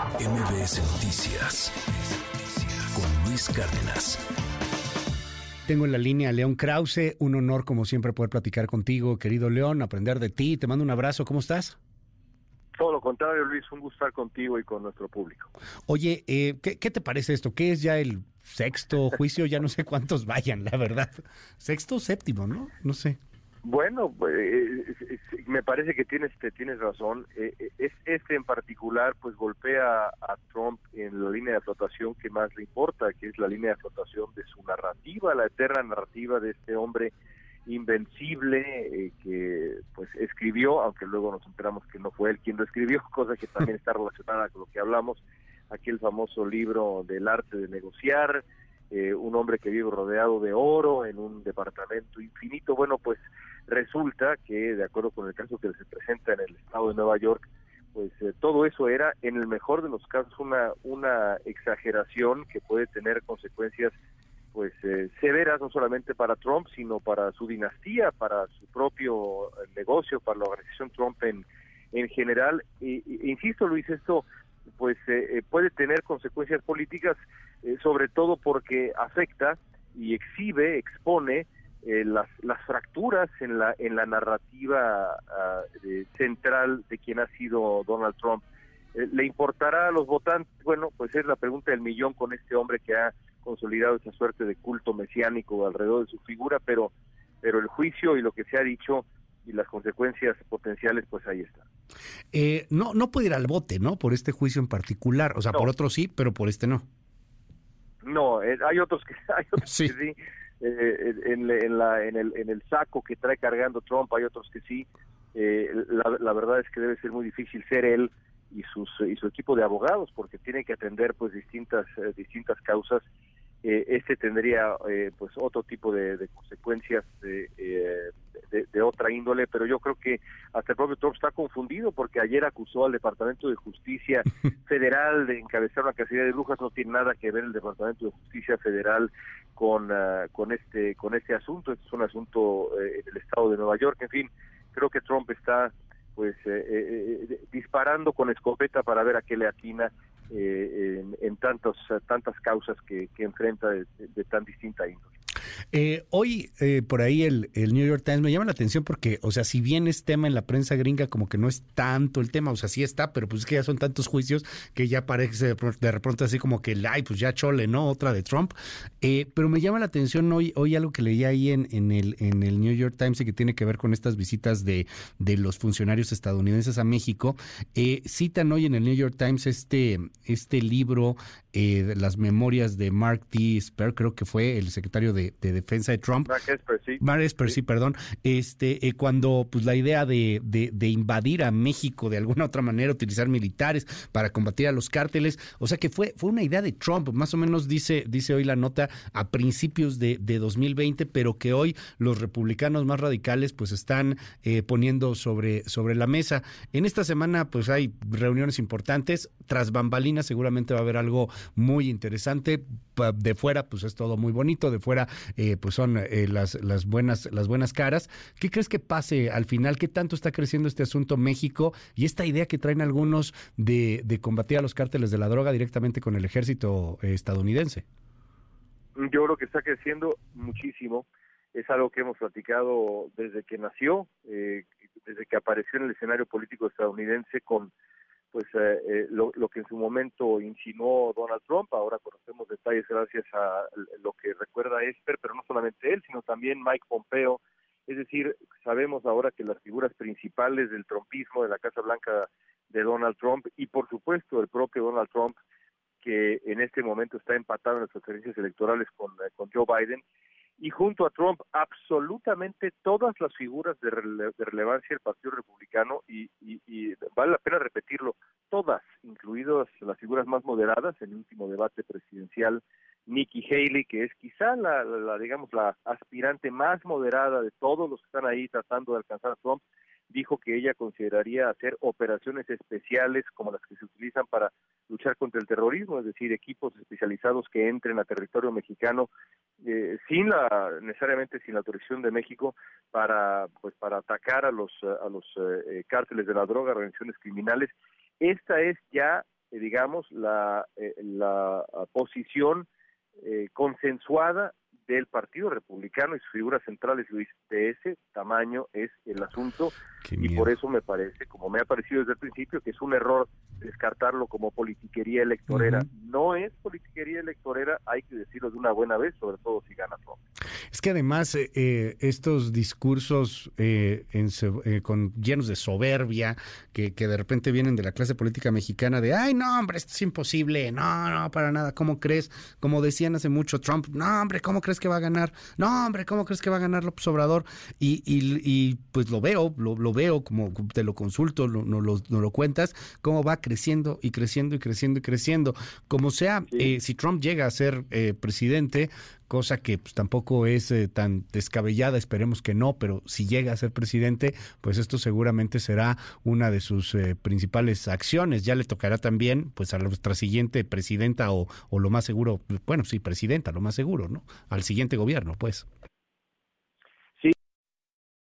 MBS Noticias con Luis Cárdenas. Tengo en la línea a León Krause. Un honor, como siempre, poder platicar contigo, querido León, aprender de ti. Te mando un abrazo. ¿Cómo estás? Todo lo contrario, Luis. Un gusto estar contigo y con nuestro público. Oye, eh, ¿qué, ¿qué, te parece esto? ¿Qué es ya el sexto juicio? Ya no sé cuántos vayan, la verdad. Sexto o séptimo, ¿no? No sé. Bueno, eh, me parece que tienes tienes razón. Eh, es, este en particular, pues golpea a Trump en la línea de flotación que más le importa, que es la línea de flotación de su narrativa, la eterna narrativa de este hombre invencible eh, que pues escribió, aunque luego nos enteramos que no fue él quien lo escribió, cosa que también está relacionada con lo que hablamos, aquel famoso libro del arte de negociar, un hombre que vive rodeado de oro en un departamento infinito. Bueno, pues Resulta que, de acuerdo con el caso que se presenta en el estado de Nueva York, pues eh, todo eso era, en el mejor de los casos, una, una exageración que puede tener consecuencias pues eh, severas no solamente para Trump, sino para su dinastía, para su propio eh, negocio, para la organización Trump en, en general. E, insisto, Luis, esto pues puede tener consecuencias políticas, sobre todo porque afecta y exhibe, expone eh, las, las fracturas en la, en la narrativa ah, central de quien ha sido Donald Trump. Eh, ¿Le importará a los votantes? Bueno, pues es la pregunta del millón con este hombre que ha consolidado esa suerte de culto mesiánico alrededor de su figura, pero, pero el juicio y lo que se ha dicho y las consecuencias potenciales, pues ahí está. Eh, no, no puede ir al bote, ¿no? Por este juicio en particular, o sea, por otro sí, pero por este no. No, hay otros que hay otros que sí eh, en, en, la, en, el, en el saco que trae cargando Trump, hay otros que sí. Eh, la, la, verdad es que debe ser muy difícil ser él y sus y su equipo de abogados porque tiene que atender pues distintas eh, distintas causas eh, este tendría eh, pues otro tipo de, consecuencias eh, de, de, otra índole, pero yo creo que hasta el propio Trump está confundido porque ayer acusó al Departamento de Justicia Federal de encabezar una casilla de brujas, no tiene nada que ver el Departamento de Justicia Federal con, uh, con este con este asunto, este es un asunto en el estado de Nueva York, en fin, creo que Trump está pues disparando con escopeta para ver a qué le atina eh, en, en tantos, tantas causas que, que enfrenta de, de tan distinta índole. Eh, hoy, eh, por ahí, el, New York Times me llama la atención porque, o sea, si bien es tema en la prensa gringa, como que no es tanto el tema, o sea, sí está, pero pues es que ya son tantos juicios que ya parece de repente así como que, ay, pues ya chole, ¿no? Otra de Trump. Eh, pero me llama la atención hoy, hoy algo que leí ahí en, en, el, en el New York Times y que tiene que ver con estas visitas de, de los funcionarios estadounidenses a México. Eh, citan hoy en el New York Times este, este libro, eh, las memorias de Mark T. Sper, creo que fue el secretario de, de defensa de Trump. Mark Esper, sí. Mark Esper, sí, perdón. Este, eh, cuando pues la idea de, de, de, invadir a México de alguna otra manera, utilizar militares para combatir a los cárteles, o sea que fue, fue una idea de Trump, más o menos dice, dice hoy la nota a principios de, de 2020, pero que hoy los republicanos más radicales pues están eh, poniendo sobre, sobre la mesa. En esta semana pues hay reuniones importantes, tras bambalinas seguramente va a haber algo muy interesante, de fuera pues es todo muy bonito, de fuera eh, pues son eh, las, las, buenas, las buenas caras. ¿Qué crees que pase al final? ¿Qué tanto está creciendo este asunto México y esta idea que traen algunos de, de combatir a los cárteles de la droga directamente con el ejército eh, estadounidense? Yo creo que está creciendo muchísimo. Es algo que hemos platicado desde que nació, eh, desde que apareció en el escenario político estadounidense con pues eh, eh, lo, lo, que en su momento insinuó Donald Trump, ahora conocemos detalles gracias a lo que recuerda Esper, pero no solamente él, sino también Mike Pompeo, es decir, sabemos ahora que las figuras principales del trumpismo de la Casa Blanca de Donald Trump y por supuesto el propio Donald Trump, que en este momento está empatado en las preferencias electorales con, eh, con Joe Biden, y junto a Trump absolutamente todas las figuras de, rele de relevancia del Partido Republicano y, y, vale la pena repetirlo, todas, incluidas las figuras más moderadas, en el último debate presidencial, Nikki Haley, que es quizá la, digamos la aspirante más moderada de todos los que están ahí tratando de alcanzar a Trump, dijo que ella consideraría hacer operaciones especiales como las que se utilizan para luchar contra el terrorismo, es decir, equipos especializados que entren a territorio mexicano eh, sin la necesariamente sin la autorización de México para pues para atacar a los a los eh, cárteles de la droga, organizaciones criminales. Esta es ya digamos, la, la posición consensuada del Partido Republicano y sus figuras centrales, Luis, de ese tamaño es el asunto y por eso me parece, como me ha parecido desde el principio, que es un error descartarlo como politiquería electorera. No es politiquería electorera, hay que decirlo de una buena vez, sobre todo si gana Trump. Es que además eh, eh, estos discursos eh, con, llenos de soberbia, que, que de repente vienen de la clase política mexicana, de, ay, no, hombre, esto es imposible, no, no, para nada, ¿cómo crees? Como decían hace mucho Trump, no, hombre, ¿cómo crees que va a ganar? No, hombre, ¿cómo crees que va a ganar López Obrador? Y, y, pues lo veo, lo, veo, como te lo consulto, no, no, lo, no lo cuentas, cómo va creciendo y creciendo y creciendo y creciendo. Como sea, eh, si Trump llega a ser eh, presidente, cosa que pues, tampoco es eh, tan descabellada, esperemos que no, pero si llega a ser presidente, pues esto seguramente será una de sus principales acciones. Ya le tocará también pues a nuestra siguiente presidenta o, o lo más seguro, bueno, sí, presidenta, lo más seguro, ¿no? Al siguiente gobierno, pues.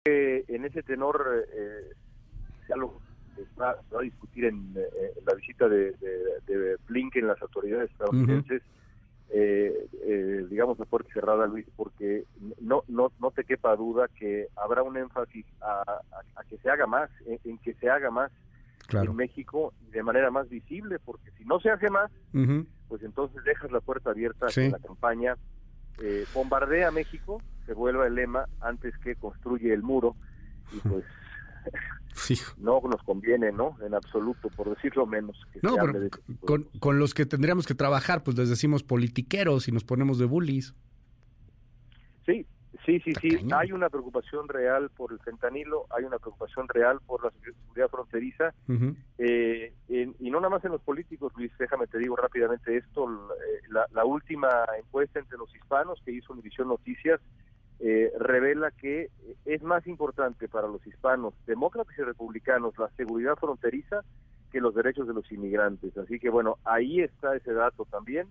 Sí, en ese tenor eh, ya lo va, a discutir en, eh, la visita de, de, Blinken, las autoridades estadounidenses, eh, eh, digamos a puerta cerrada, Luis, porque no, no, no te quepa duda que habrá un énfasis a, que se haga más, en, que se haga más en México de manera más visible, porque si no se hace más, pues entonces dejas la puerta abierta en la campaña. bombardea México, se vuelva el lema antes que construye el muro, y pues no nos conviene, ¿no? En absoluto, por decirlo menos. no, pero con, con, los que tendríamos que trabajar, pues les decimos politiqueros y nos ponemos de bullies. Sí, sí, sí, sí. Hay una preocupación real por el fentanilo, hay una preocupación real por la seguridad fronteriza. Eh, y no nada más en los políticos, Luis, déjame te digo rápidamente esto. Eh, la, la última encuesta entre los hispanos que hizo Univisión Noticias eh, revela que es más importante para los hispanos, demócratas y republicanos, la seguridad fronteriza que los derechos de los inmigrantes. Así que bueno, ahí está ese dato también.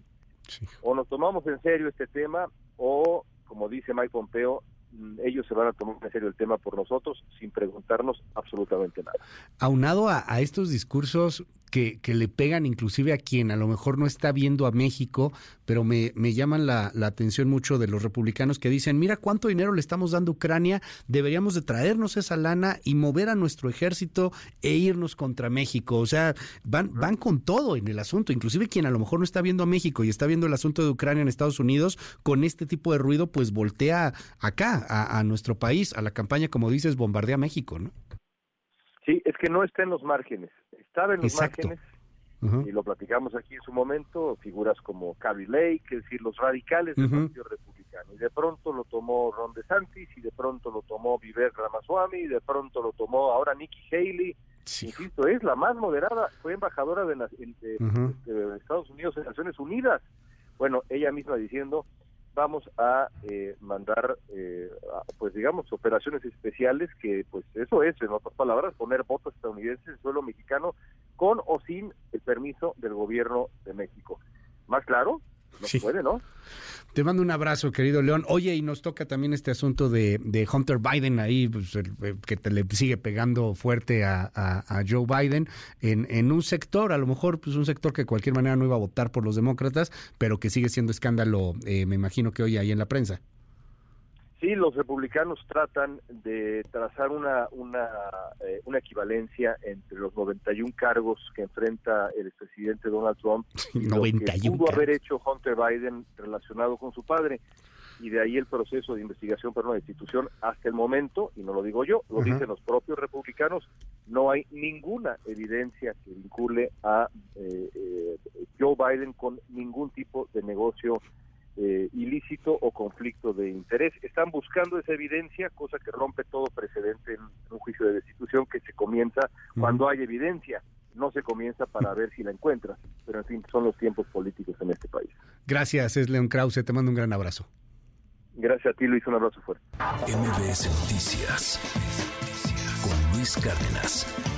O nos tomamos en serio este tema o, como dice Mike Pompeo, mm, ellos se van a tomar en serio el tema por nosotros sin preguntarnos absolutamente nada. Aunado a, a estos discursos que, que, le pegan inclusive a quien a lo mejor no está viendo a México, pero me, me llaman la, la, atención mucho de los republicanos que dicen, mira cuánto dinero le estamos dando a Ucrania, deberíamos de traernos esa lana y mover a nuestro ejército e irnos contra México. O sea, van, van con todo en el asunto, inclusive quien a lo mejor no está viendo a México y está viendo el asunto de Ucrania en Estados Unidos, con este tipo de ruido, pues voltea acá, a, a nuestro país, a la campaña, como dices, bombardea México, ¿no? Sí, es que no está en los márgenes, estaba en los márgenes, y lo platicamos aquí en su momento, figuras como Carrie Lake, es decir, los radicales del Partido Republicano, y de pronto lo tomó Ron DeSantis, y de pronto lo tomó Vivek Ramaswamy, y de pronto lo tomó ahora Nikki Haley, insisto, es la más moderada, fue embajadora de, de Estados Unidos en Naciones Unidas, bueno, ella misma diciendo, vamos a eh, mandar, eh, pues digamos, operaciones especiales que, pues eso es, en otras palabras, poner votos estadounidenses en suelo mexicano con o sin el permiso del gobierno de México. ¿Más claro? No puede, ¿no? Te mando un abrazo, querido León. Oye, y nos toca también este asunto de, Hunter Biden ahí, pues, que te le sigue pegando fuerte a, Joe Biden en, en, un sector, a lo mejor pues un sector que de cualquier manera no iba a votar por los demócratas, pero que sigue siendo escándalo, eh, me imagino que hoy ahí en la prensa. Sí, los republicanos tratan de trazar una, una, eh, una equivalencia entre los 91 cargos que enfrenta el expresidente Donald Trump y 91 que pudo haber hecho Hunter Biden relacionado con su padre. Y de ahí el proceso de investigación por una institución hasta el momento, y no lo digo yo, lo dicen los propios republicanos, no hay ninguna evidencia que vincule a eh, eh, Joe Biden con ningún tipo de negocio eh, ilícito o conflicto de interés. Están buscando esa evidencia, cosa que rompe todo precedente en un juicio de destitución que se comienza cuando hay evidencia, no se comienza para ver si la encuentras. Pero en fin, son los tiempos políticos en este país. Gracias, es León Krause, te mando un gran abrazo. Gracias a ti, Luis, un abrazo fuerte. MBS Noticias con Luis Cárdenas.